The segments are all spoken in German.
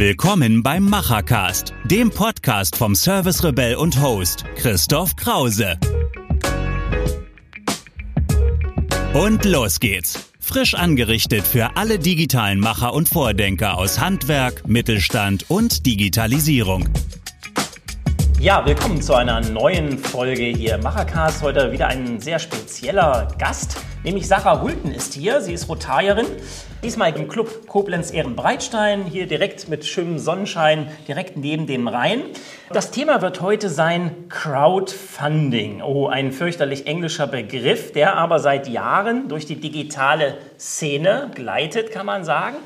Willkommen beim Machercast, dem Podcast vom Service Rebell und Host Christoph Krause. Und los geht's. Frisch angerichtet für alle digitalen Macher und Vordenker aus Handwerk, Mittelstand und Digitalisierung. Ja, willkommen zu einer neuen Folge hier im Machercast. Heute wieder ein sehr spezieller Gast, nämlich Sarah Hulten ist hier. Sie ist Rotarierin, diesmal im Club Koblenz Ehrenbreitstein, hier direkt mit schönem Sonnenschein, direkt neben dem Rhein. Das Thema wird heute sein Crowdfunding. Oh, ein fürchterlich englischer Begriff, der aber seit Jahren durch die digitale Szene gleitet, kann man sagen.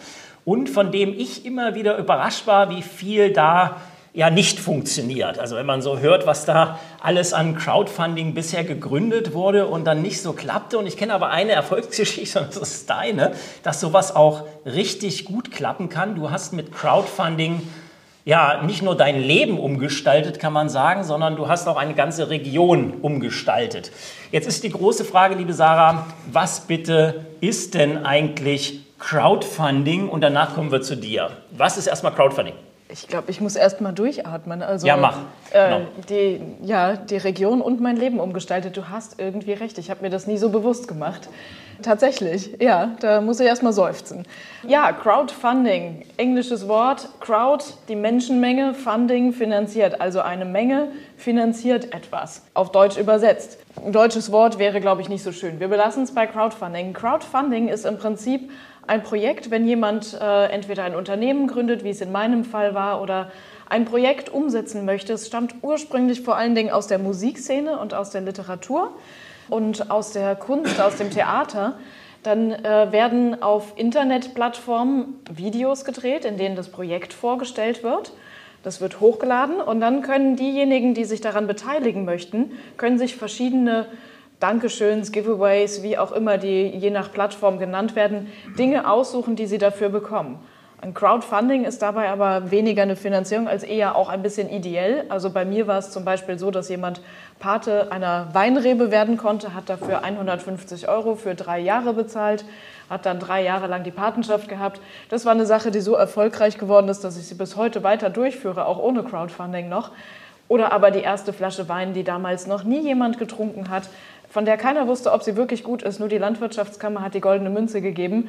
Und von dem ich immer wieder überrascht war, wie viel da ja nicht funktioniert. Also wenn man so hört, was da alles an Crowdfunding bisher gegründet wurde und dann nicht so klappte. Und ich kenne aber eine Erfolgsgeschichte, und das ist deine, dass sowas auch richtig gut klappen kann. Du hast mit Crowdfunding ja nicht nur dein Leben umgestaltet, kann man sagen, sondern du hast auch eine ganze Region umgestaltet. Jetzt ist die große Frage, liebe Sarah, was bitte ist denn eigentlich Crowdfunding? Und danach kommen wir zu dir. Was ist erstmal Crowdfunding? Ich glaube, ich muss erst mal durchatmen. Also, ja, mach. Äh, genau. die, ja, die Region und mein Leben umgestaltet. Du hast irgendwie recht. Ich habe mir das nie so bewusst gemacht. Tatsächlich, ja, da muss ich erst mal seufzen. Ja, Crowdfunding, englisches Wort. Crowd, die Menschenmenge, Funding finanziert. Also eine Menge finanziert etwas. Auf Deutsch übersetzt. Ein deutsches Wort wäre, glaube ich, nicht so schön. Wir belassen es bei Crowdfunding. Crowdfunding ist im Prinzip ein Projekt, wenn jemand äh, entweder ein Unternehmen gründet, wie es in meinem Fall war, oder ein Projekt umsetzen möchte. Es stammt ursprünglich vor allen Dingen aus der Musikszene und aus der Literatur und aus der Kunst, aus dem Theater. Dann äh, werden auf Internetplattformen Videos gedreht, in denen das Projekt vorgestellt wird. Das wird hochgeladen und dann können diejenigen, die sich daran beteiligen möchten, können sich verschiedene Dankeschöns, Giveaways, wie auch immer die je nach Plattform genannt werden, Dinge aussuchen, die sie dafür bekommen. Ein Crowdfunding ist dabei aber weniger eine Finanzierung als eher auch ein bisschen ideell. Also bei mir war es zum Beispiel so, dass jemand Pate einer Weinrebe werden konnte, hat dafür 150 Euro für drei Jahre bezahlt, hat dann drei Jahre lang die Patenschaft gehabt. Das war eine Sache, die so erfolgreich geworden ist, dass ich sie bis heute weiter durchführe, auch ohne Crowdfunding noch. Oder aber die erste Flasche Wein, die damals noch nie jemand getrunken hat, von der keiner wusste, ob sie wirklich gut ist. Nur die Landwirtschaftskammer hat die goldene Münze gegeben.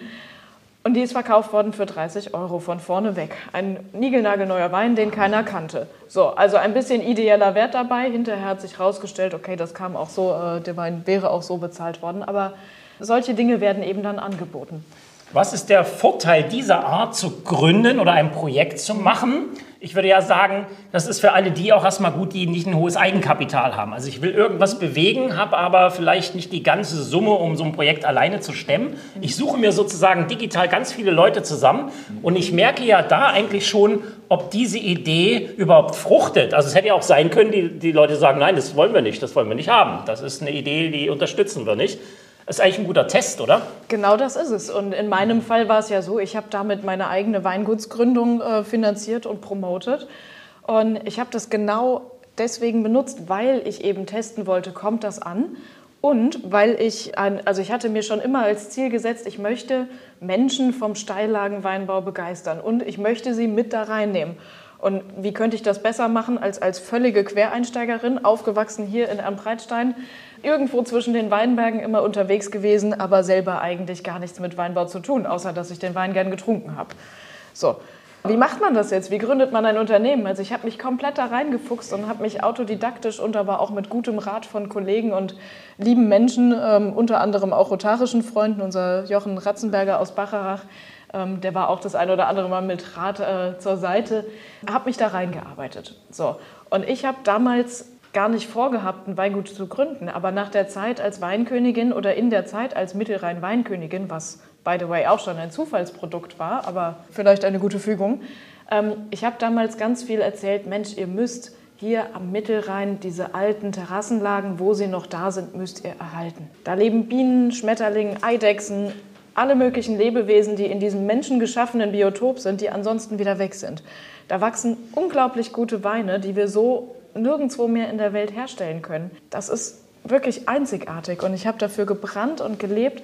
Und die ist verkauft worden für 30 Euro von vorne weg. Ein niegelnagelneuer Wein, den keiner kannte. So, also ein bisschen ideeller Wert dabei. Hinterher hat sich herausgestellt, okay, das kam auch so, äh, der Wein wäre auch so bezahlt worden. Aber solche Dinge werden eben dann angeboten. Was ist der Vorteil dieser Art zu gründen oder ein Projekt zu machen? Ich würde ja sagen, das ist für alle die auch erstmal gut, die nicht ein hohes Eigenkapital haben. Also ich will irgendwas bewegen, habe aber vielleicht nicht die ganze Summe, um so ein Projekt alleine zu stemmen. Ich suche mir sozusagen digital ganz viele Leute zusammen und ich merke ja da eigentlich schon, ob diese Idee überhaupt fruchtet. Also es hätte ja auch sein können, die, die Leute sagen, nein, das wollen wir nicht, das wollen wir nicht haben. Das ist eine Idee, die unterstützen wir nicht. Das ist eigentlich ein guter Test, oder? Genau das ist es. Und in meinem Fall war es ja so, ich habe damit meine eigene Weingutsgründung äh, finanziert und promotet. Und ich habe das genau deswegen benutzt, weil ich eben testen wollte, kommt das an? Und weil ich, ein, also ich hatte mir schon immer als Ziel gesetzt, ich möchte Menschen vom Steillagenweinbau begeistern und ich möchte sie mit da reinnehmen. Und wie könnte ich das besser machen als als völlige Quereinsteigerin, aufgewachsen hier in Ampreitstein, irgendwo zwischen den Weinbergen immer unterwegs gewesen, aber selber eigentlich gar nichts mit Weinbau zu tun, außer dass ich den Wein gern getrunken habe. So. Wie macht man das jetzt? Wie gründet man ein Unternehmen? Also ich habe mich komplett da reingefuchst und habe mich autodidaktisch und aber auch mit gutem Rat von Kollegen und lieben Menschen, ähm, unter anderem auch rotarischen Freunden, unser Jochen Ratzenberger aus Bacharach, ähm, der war auch das ein oder andere Mal mit Rat äh, zur Seite, habe mich da reingearbeitet. So. Und ich habe damals gar nicht vorgehabt, ein Weingut zu gründen, aber nach der Zeit als Weinkönigin oder in der Zeit als Mittelrhein-Weinkönigin, was by the way auch schon ein Zufallsprodukt war, aber vielleicht eine gute Fügung, ähm, ich habe damals ganz viel erzählt, Mensch, ihr müsst hier am Mittelrhein diese alten Terrassenlagen, wo sie noch da sind, müsst ihr erhalten. Da leben Bienen, Schmetterlinge, Eidechsen, alle möglichen Lebewesen, die in diesem menschengeschaffenen Biotop sind, die ansonsten wieder weg sind. Da wachsen unglaublich gute Weine, die wir so nirgendwo mehr in der Welt herstellen können. Das ist wirklich einzigartig und ich habe dafür gebrannt und gelebt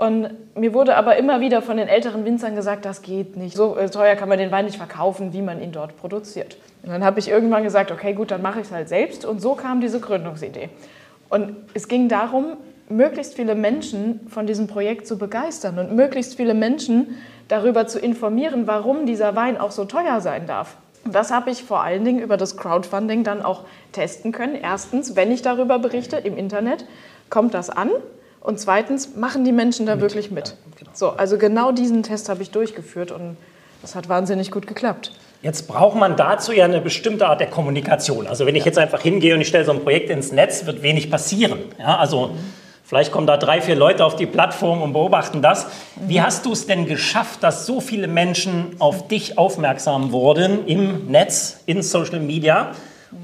Und mir wurde aber immer wieder von den älteren Winzern gesagt, das geht nicht. So äh, teuer kann man den Wein nicht verkaufen, wie man ihn dort produziert. Und dann habe ich irgendwann gesagt, okay, gut, dann mache ich es halt selbst. Und so kam diese Gründungsidee. Und es ging darum, möglichst viele Menschen von diesem Projekt zu begeistern und möglichst viele Menschen darüber zu informieren, warum dieser Wein auch so teuer sein darf. Das habe ich vor allen Dingen über das Crowdfunding dann auch testen können. Erstens, wenn ich darüber berichte im Internet, kommt das an? Und zweitens, machen die Menschen da mit. wirklich mit? Genau. So, also genau diesen Test habe ich durchgeführt und das hat wahnsinnig gut geklappt. Jetzt braucht man dazu ja eine bestimmte Art der Kommunikation. Also wenn ich jetzt einfach hingehe und ich stelle so ein Projekt ins Netz, wird wenig passieren. Ja, also mhm. Vielleicht kommen da drei, vier Leute auf die Plattform und beobachten das. Wie mhm. hast du es denn geschafft, dass so viele Menschen auf dich aufmerksam wurden im Netz, in Social Media?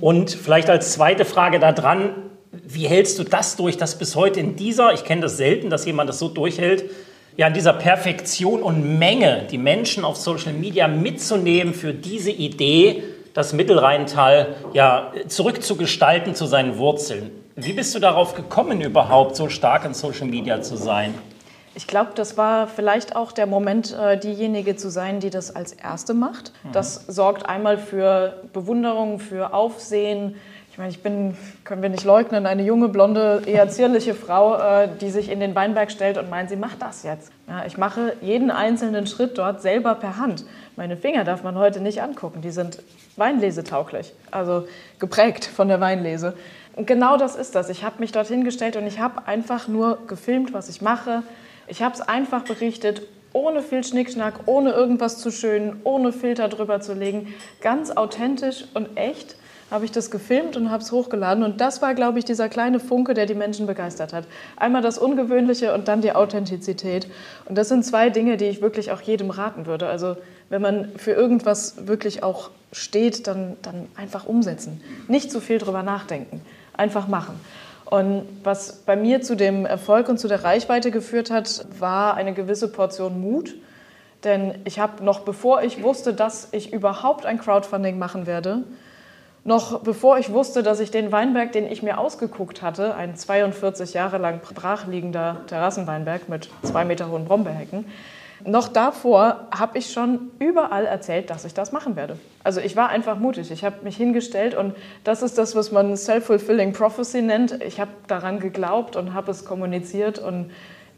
Und vielleicht als zweite Frage da dran, wie hältst du das durch, dass bis heute in dieser, ich kenne das selten, dass jemand das so durchhält, ja, in dieser Perfektion und Menge die Menschen auf Social Media mitzunehmen für diese Idee, das Mittelrheintal ja zurückzugestalten zu seinen Wurzeln. Wie bist du darauf gekommen, überhaupt so stark in Social Media zu sein? Ich glaube, das war vielleicht auch der Moment, äh, diejenige zu sein, die das als Erste macht. Mhm. Das sorgt einmal für Bewunderung, für Aufsehen, ich meine, ich bin, können wir nicht leugnen, eine junge, blonde, eher zierliche Frau, äh, die sich in den Weinberg stellt und meint, sie macht das jetzt. Ja, ich mache jeden einzelnen Schritt dort selber per Hand. Meine Finger darf man heute nicht angucken, die sind weinlesetauglich, also geprägt von der Weinlese. Und genau das ist das. Ich habe mich dorthin gestellt und ich habe einfach nur gefilmt, was ich mache. Ich habe es einfach berichtet, ohne viel Schnickschnack, ohne irgendwas zu schön, ohne Filter drüber zu legen. Ganz authentisch und echt habe ich das gefilmt und habe es hochgeladen. Und das war, glaube ich, dieser kleine Funke, der die Menschen begeistert hat. Einmal das Ungewöhnliche und dann die Authentizität. Und das sind zwei Dinge, die ich wirklich auch jedem raten würde. Also wenn man für irgendwas wirklich auch steht, dann, dann einfach umsetzen. Nicht zu viel drüber nachdenken. Einfach machen. Und was bei mir zu dem Erfolg und zu der Reichweite geführt hat, war eine gewisse Portion Mut. Denn ich habe noch bevor ich wusste, dass ich überhaupt ein Crowdfunding machen werde, noch bevor ich wusste, dass ich den Weinberg, den ich mir ausgeguckt hatte, ein 42 Jahre lang brachliegender Terrassenweinberg mit zwei Meter hohen Brombeerhecken, noch davor habe ich schon überall erzählt, dass ich das machen werde. Also ich war einfach mutig. Ich habe mich hingestellt und das ist das, was man self-fulfilling prophecy nennt. Ich habe daran geglaubt und habe es kommuniziert und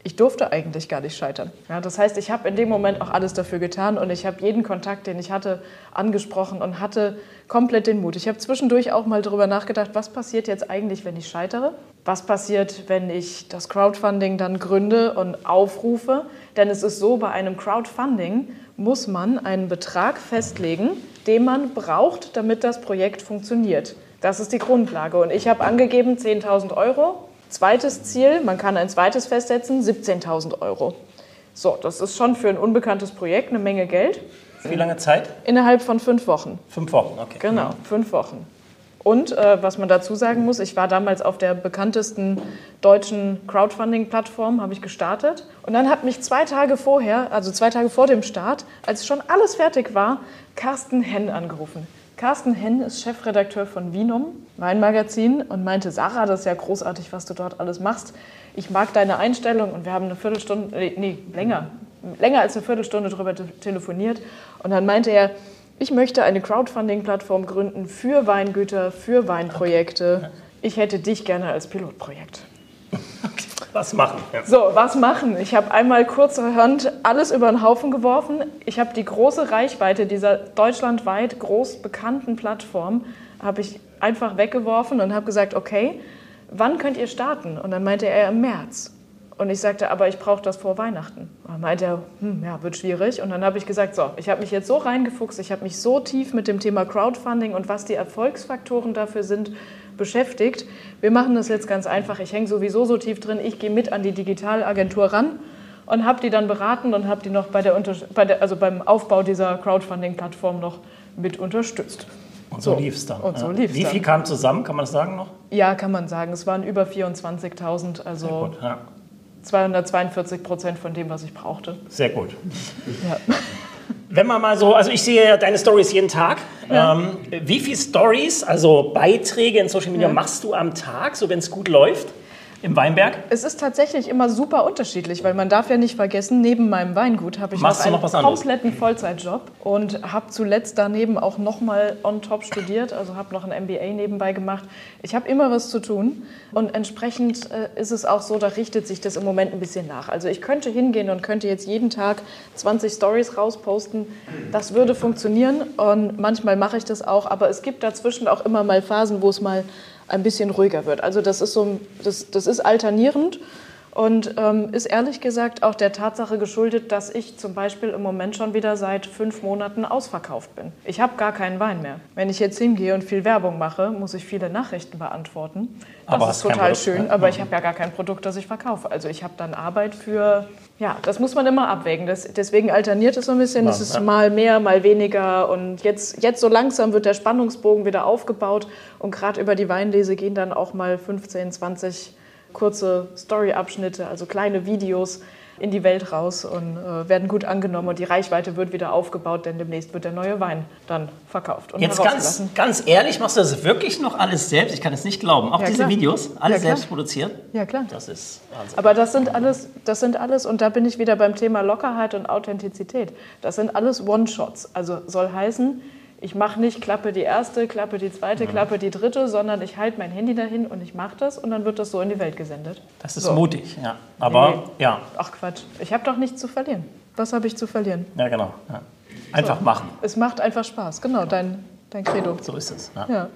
ich durfte eigentlich gar nicht scheitern. Ja, das heißt, ich habe in dem Moment auch alles dafür getan und ich habe jeden Kontakt, den ich hatte, angesprochen und hatte komplett den Mut. Ich habe zwischendurch auch mal darüber nachgedacht, was passiert jetzt eigentlich, wenn ich scheitere? Was passiert, wenn ich das Crowdfunding dann gründe und aufrufe? Denn es ist so, bei einem Crowdfunding muss man einen Betrag festlegen, den man braucht, damit das Projekt funktioniert. Das ist die Grundlage. Und ich habe angegeben 10.000 Euro Zweites Ziel, man kann ein zweites festsetzen, 17.000 Euro. So, das ist schon für ein unbekanntes Projekt eine Menge Geld. Wie lange Zeit? Innerhalb von fünf Wochen. Fünf Wochen, okay. Genau, fünf Wochen. Und äh, was man dazu sagen muss, ich war damals auf der bekanntesten deutschen Crowdfunding-Plattform, habe ich gestartet. Und dann hat mich zwei Tage vorher, also zwei Tage vor dem Start, als schon alles fertig war, Carsten Henn angerufen. Carsten Henn ist Chefredakteur von Vinum, mein Magazin, und meinte, Sarah, das ist ja großartig, was du dort alles machst. Ich mag deine Einstellung und wir haben eine Viertelstunde, nee, länger, länger als eine Viertelstunde darüber telefoniert. Und dann meinte er, ich möchte eine Crowdfunding-Plattform gründen für Weingüter, für Weinprojekte. Ich hätte dich gerne als Pilotprojekt. Was machen? Ja. So, was machen? Ich habe einmal kurzerhand alles über den Haufen geworfen. Ich habe die große Reichweite dieser deutschlandweit groß bekannten Plattform habe ich einfach weggeworfen und habe gesagt, okay, wann könnt ihr starten? Und dann meinte er im März. Und ich sagte, aber ich brauche das vor Weihnachten. Dann meinte er, hm, ja, wird schwierig. Und dann habe ich gesagt, so, ich habe mich jetzt so reingefuchst, ich habe mich so tief mit dem Thema Crowdfunding und was die Erfolgsfaktoren dafür sind, beschäftigt. Wir machen das jetzt ganz einfach. Ich hänge sowieso so tief drin. Ich gehe mit an die Digitalagentur ran und habe die dann beraten und habe die noch bei der, bei der, also beim Aufbau dieser Crowdfunding-Plattform noch mit unterstützt. Und so, so lief es dann. Und so lief's Wie viel kam zusammen, kann man das sagen noch? Ja, kann man sagen. Es waren über 24.000, also gut, ja. 242 Prozent von dem, was ich brauchte. Sehr gut. Ja. Wenn man mal so, also ich sehe ja deine Stories jeden Tag. Ja. Ähm, wie viele Stories, also Beiträge in Social Media ja. machst du am Tag, so wenn es gut läuft? Im Weinberg? Es ist tatsächlich immer super unterschiedlich, weil man darf ja nicht vergessen, neben meinem Weingut habe ich Machst noch einen noch kompletten Vollzeitjob und habe zuletzt daneben auch nochmal on top studiert, also habe noch ein MBA nebenbei gemacht. Ich habe immer was zu tun und entsprechend äh, ist es auch so, da richtet sich das im Moment ein bisschen nach. Also ich könnte hingehen und könnte jetzt jeden Tag 20 Stories rausposten. Das würde funktionieren und manchmal mache ich das auch, aber es gibt dazwischen auch immer mal Phasen, wo es mal ein bisschen ruhiger wird. Also das ist so, das, das ist alternierend und ähm, ist ehrlich gesagt auch der Tatsache geschuldet, dass ich zum Beispiel im Moment schon wieder seit fünf Monaten ausverkauft bin. Ich habe gar keinen Wein mehr. Wenn ich jetzt hingehe und viel Werbung mache, muss ich viele Nachrichten beantworten. Das Aber ist total Produkt, schön, ne? aber ich habe ja gar kein Produkt, das ich verkaufe. Also ich habe dann Arbeit für, ja, das muss man immer abwägen. Das, deswegen alterniert es so ein bisschen. Es ist ja. mal mehr, mal weniger. Und jetzt, jetzt so langsam wird der Spannungsbogen wieder aufgebaut. Und gerade über die Weinlese gehen dann auch mal 15, 20 kurze Story-Abschnitte, also kleine Videos in die Welt raus und äh, werden gut angenommen und die Reichweite wird wieder aufgebaut, denn demnächst wird der neue Wein dann verkauft und Jetzt ganz, ganz ehrlich, machst du das wirklich noch alles selbst? Ich kann es nicht glauben. Auch Ja, diese klar. Videos, alle Ja, selbst produziert? Ja, klar. Das ist Wahnsinn. Aber das sind alles, das sind alles, und da bin ich wieder beim Thema Lockerheit und Authentizität. Das sind alles One-Shots. Also soll heißen, ich mache nicht Klappe die erste, Klappe die zweite, Klappe die dritte, sondern ich halte mein Handy dahin und ich mache das und dann wird das so in die Welt gesendet. Das ist So. mutig, ja. Aber Nee. ja, Ach Quatsch, ich habe doch nichts zu verlieren. Was habe ich zu verlieren? ja genau. Ja. Einfach machen. Es macht einfach Spaß, genau, dein, dein Credo. So ist es. Ja. Ja.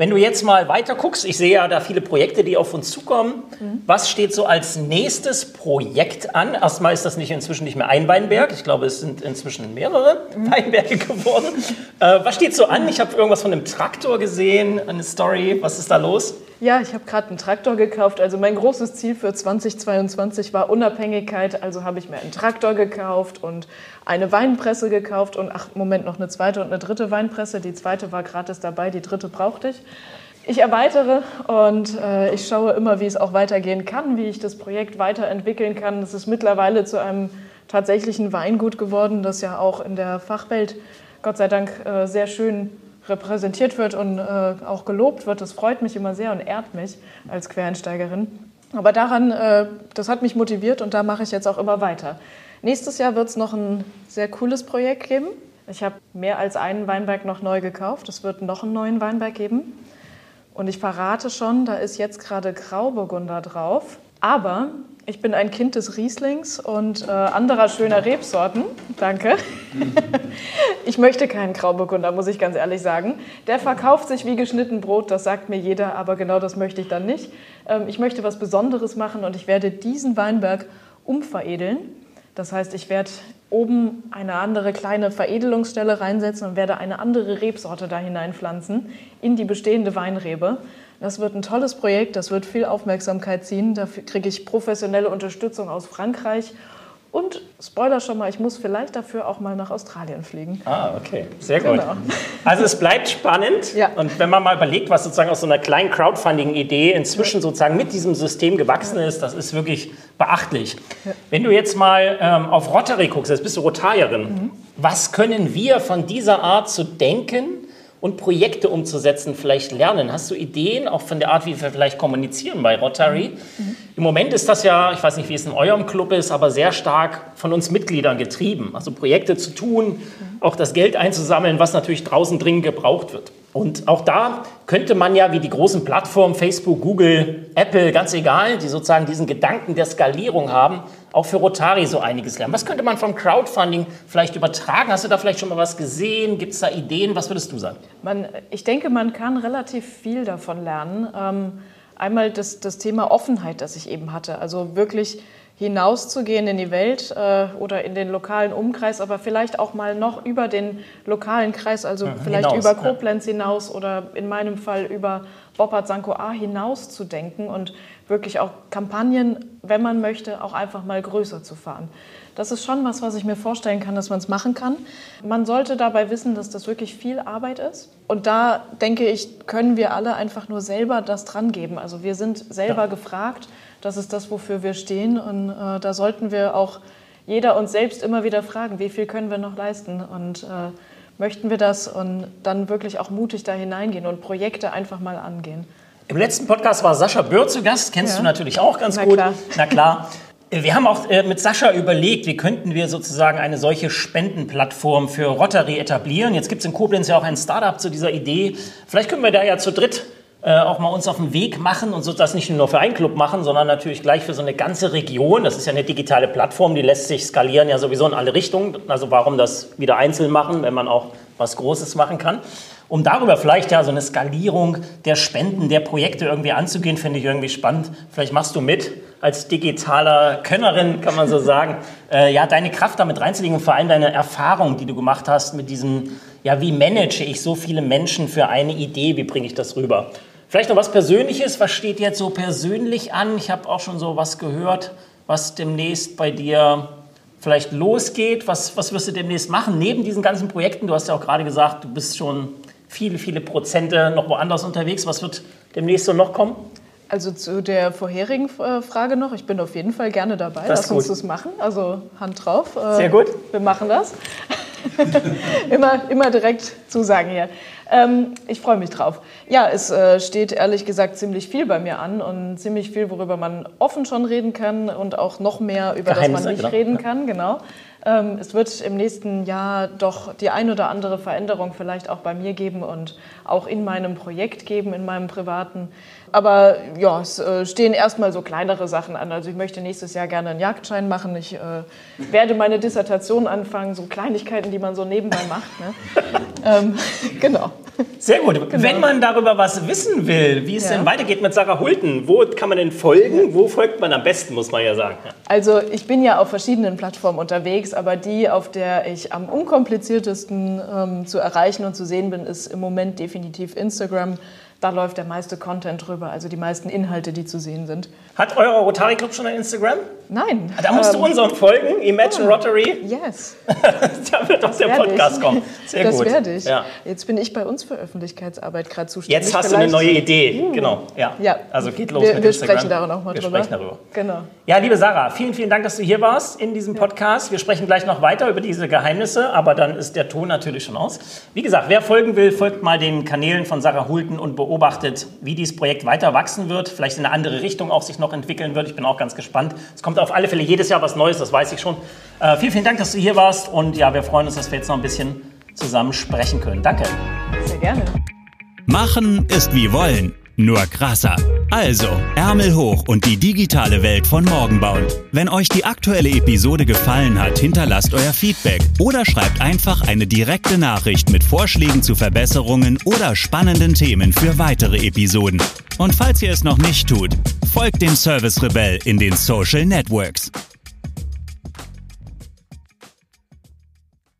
Wenn du jetzt mal weiter guckst, ich sehe ja da viele Projekte, die auf uns zukommen. Mhm. Was steht so als nächstes Projekt an? Erstmal ist das nicht inzwischen nicht mehr ein Weinberg. Ich glaube, es sind inzwischen mehrere Mhm. Weinberge geworden. Äh, was steht so an? Ich habe irgendwas von einem Traktor gesehen, eine Story. Was ist da los? Ja, ich habe gerade einen Traktor gekauft. Also mein großes Ziel für 2022 war Unabhängigkeit. Also habe ich mir einen Traktor gekauft und eine Weinpresse gekauft und ach, Moment, noch eine zweite und eine dritte Weinpresse. Die zweite war gratis dabei, die dritte brauchte ich. Ich erweitere und äh, ich schaue immer, wie es auch weitergehen kann, wie ich das Projekt weiterentwickeln kann. Es ist mittlerweile zu einem tatsächlichen Weingut geworden, das ja auch in der Fachwelt Gott sei Dank äh, sehr schön repräsentiert wird und äh, auch gelobt wird. Das freut mich immer sehr und ehrt mich als Quereinsteigerin. Aber daran, äh, das hat mich motiviert und da mache ich jetzt auch immer weiter. Nächstes Jahr wird es noch ein sehr cooles Projekt geben. Ich habe mehr als einen Weinberg noch neu gekauft. Es wird noch einen neuen Weinberg geben. Und ich verrate schon, da ist jetzt gerade Grauburgunder drauf. Aber ich bin ein Kind des Rieslings und äh, anderer schöner Rebsorten. Danke. Ich möchte keinen Grauburgunder, muss ich ganz ehrlich sagen. Der verkauft sich wie geschnitten Brot, das sagt mir jeder, aber genau das möchte ich dann nicht. Ähm, ich möchte was Besonderes machen und ich werde diesen Weinberg umveredeln. Das heißt, ich werde oben eine andere kleine Veredelungsstelle reinsetzen und werde eine andere Rebsorte da hineinpflanzen in die bestehende Weinrebe. Das wird ein tolles Projekt, das wird viel Aufmerksamkeit ziehen. Dafür kriege ich professionelle Unterstützung aus Frankreich. Und Spoiler schon mal, ich muss vielleicht dafür auch mal nach Australien fliegen. Ah, okay. Sehr gut. Genau. Also es bleibt spannend. Ja. Und wenn man mal überlegt, was sozusagen aus so einer kleinen Crowdfunding-Idee inzwischen sozusagen mit diesem System gewachsen ist, das ist wirklich beachtlich. Wenn du jetzt mal ähm, auf Rotary guckst, jetzt bist du Rotarierin, Mhm. was können wir von dieser Art zu denken und Projekte umzusetzen vielleicht lernen? Hast du Ideen, auch von der Art, wie wir vielleicht kommunizieren bei Rotary? Im Moment ist das ja, ich weiß nicht, wie es in eurem Club ist, aber sehr stark von uns Mitgliedern getrieben. Also Projekte zu tun, auch das Geld einzusammeln, was natürlich draußen dringend gebraucht wird. Und auch da könnte man ja wie die großen Plattformen Facebook, Google, Apple, ganz egal, die sozusagen diesen Gedanken der Skalierung haben, auch für Rotary so einiges lernen. Was könnte man vom Crowdfunding vielleicht übertragen? Hast du da vielleicht schon mal was gesehen? Gibt es da Ideen? Was würdest du sagen? Man, ich denke, man kann relativ viel davon lernen. Ähm, einmal das, das Thema Offenheit, das ich eben hatte. Also wirklich hinauszugehen in die Welt äh, oder in den lokalen Umkreis, aber vielleicht auch mal noch über den lokalen Kreis, also vielleicht hinaus, über ja. Koblenz hinaus oder in meinem Fall über Boppard Sanko A hinaus zu denken und wirklich auch Kampagnen, wenn man möchte, auch einfach mal größer zu fahren. Das ist schon was, was ich mir vorstellen kann, dass man es machen kann. Man sollte dabei wissen, dass das wirklich viel Arbeit ist. Und da denke ich, können wir alle einfach nur selber das dran geben. Also wir sind selber Ja. gefragt. Das ist das, wofür wir stehen. Und äh, da sollten wir auch jeder uns selbst immer wieder fragen, wie viel können wir noch leisten und äh, möchten wir das und dann wirklich auch mutig da hineingehen und Projekte einfach mal angehen. Im letzten Podcast war Sascha Böhr zu Gast, kennst ja. du natürlich auch ganz Na gut. Klar. Na klar. Wir haben auch äh, mit Sascha überlegt, wie könnten wir sozusagen eine solche Spendenplattform für Rotary etablieren. Jetzt gibt es in Koblenz ja auch ein Startup zu dieser Idee. Vielleicht können wir da ja zu dritt äh, auch mal uns auf den Weg machen und so das nicht nur für einen Club machen, sondern natürlich gleich für so eine ganze Region. Das ist ja eine digitale Plattform, die lässt sich skalieren ja sowieso in alle Richtungen. Also warum das wieder einzeln machen, wenn man auch was Großes machen kann? Um darüber vielleicht ja so eine Skalierung der Spenden, der Projekte irgendwie anzugehen, finde ich irgendwie spannend. Vielleicht machst du mit als digitaler Könnerin, kann man so sagen, äh, ja, deine Kraft damit reinzulegen und vor allem deine Erfahrung, die du gemacht hast mit diesem, ja, wie manage ich so viele Menschen für eine Idee, wie bringe ich das rüber? Vielleicht noch was Persönliches, was steht jetzt so persönlich an? Ich habe auch schon so was gehört, was demnächst bei dir vielleicht losgeht. Was, was wirst du demnächst machen neben diesen ganzen Projekten? Du hast ja auch gerade gesagt, du bist schon viele, viele Prozente noch woanders unterwegs. Was wird demnächst so noch kommen? Also zu der vorherigen äh, Frage noch, ich bin auf jeden Fall gerne dabei. Das Lass uns das machen. Also Hand drauf. Äh, Sehr gut. Wir machen das. immer, immer direkt zusagen hier. Ähm, ich freue mich drauf. Ja, es äh, steht ehrlich gesagt ziemlich viel bei mir an und ziemlich viel, worüber man offen schon reden kann und auch noch mehr, über Geheimnisse, das man nicht genau. reden kann. Genau. Ähm, es wird im nächsten Jahr doch die ein oder andere Veränderung vielleicht auch bei mir geben und auch in meinem Projekt geben, in meinem privaten. Aber ja, es äh, stehen erstmal so kleinere Sachen an. Also ich möchte nächstes Jahr gerne einen Jagdschein machen. Ich äh, werde meine Dissertation anfangen, so Kleinigkeiten, die man so nebenbei macht. Ne? ähm, genau. Sehr gut. Genau. Wenn man darüber was wissen will, wie es ja. denn weitergeht mit Sarah Hulten, wo kann man denn folgen? Wo folgt man am besten, muss man ja sagen. Also ich bin ja auf verschiedenen Plattformen unterwegs, aber die, auf der ich am unkompliziertesten ähm, zu erreichen und zu sehen bin, ist im Moment definitiv Instagram da läuft der meiste Content drüber, also die meisten Inhalte, die zu sehen sind. Hat euer Rotary Club schon ein Instagram? Nein. Da musst ähm, du unseren folgen, Imagine oh, Rotary. Yes. da wird auch der Podcast ich. kommen. Sehr das gut. Das werde ich. Ja. Jetzt bin ich bei uns für Öffentlichkeitsarbeit gerade zuständig. Jetzt hast Vielleicht. du eine neue Idee. Uh. Genau. Ja. ja. Also geht los wir, mit wir Instagram. Wir sprechen darüber noch mal wir drüber. sprechen darüber. Genau. Ja, liebe Sarah, vielen, vielen Dank, dass du hier warst in diesem Podcast. Wir sprechen gleich noch weiter über diese Geheimnisse, aber dann ist der Ton natürlich schon aus. Wie gesagt, wer folgen will, folgt mal den Kanälen von Sarah Hulten und beobachtet, wie dieses Projekt weiter wachsen wird, vielleicht in eine andere Richtung auch sich noch entwickeln wird. Ich bin auch ganz gespannt. Es kommt auf alle Fälle jedes Jahr was Neues, das weiß ich schon. Äh, vielen, vielen Dank, dass du hier warst und ja, wir freuen uns, dass wir jetzt noch ein bisschen zusammen sprechen können. Danke. Sehr gerne. Machen ist wie wollen, nur krasser. Also, Ärmel hoch und die digitale Welt von morgen bauen. Wenn euch die aktuelle Episode gefallen hat, hinterlasst euer Feedback oder schreibt einfach eine direkte Nachricht mit Vorschlägen zu Verbesserungen oder spannenden Themen für weitere Episoden. Und falls ihr es noch nicht tut, folgt dem Service Rebell in den Social Networks.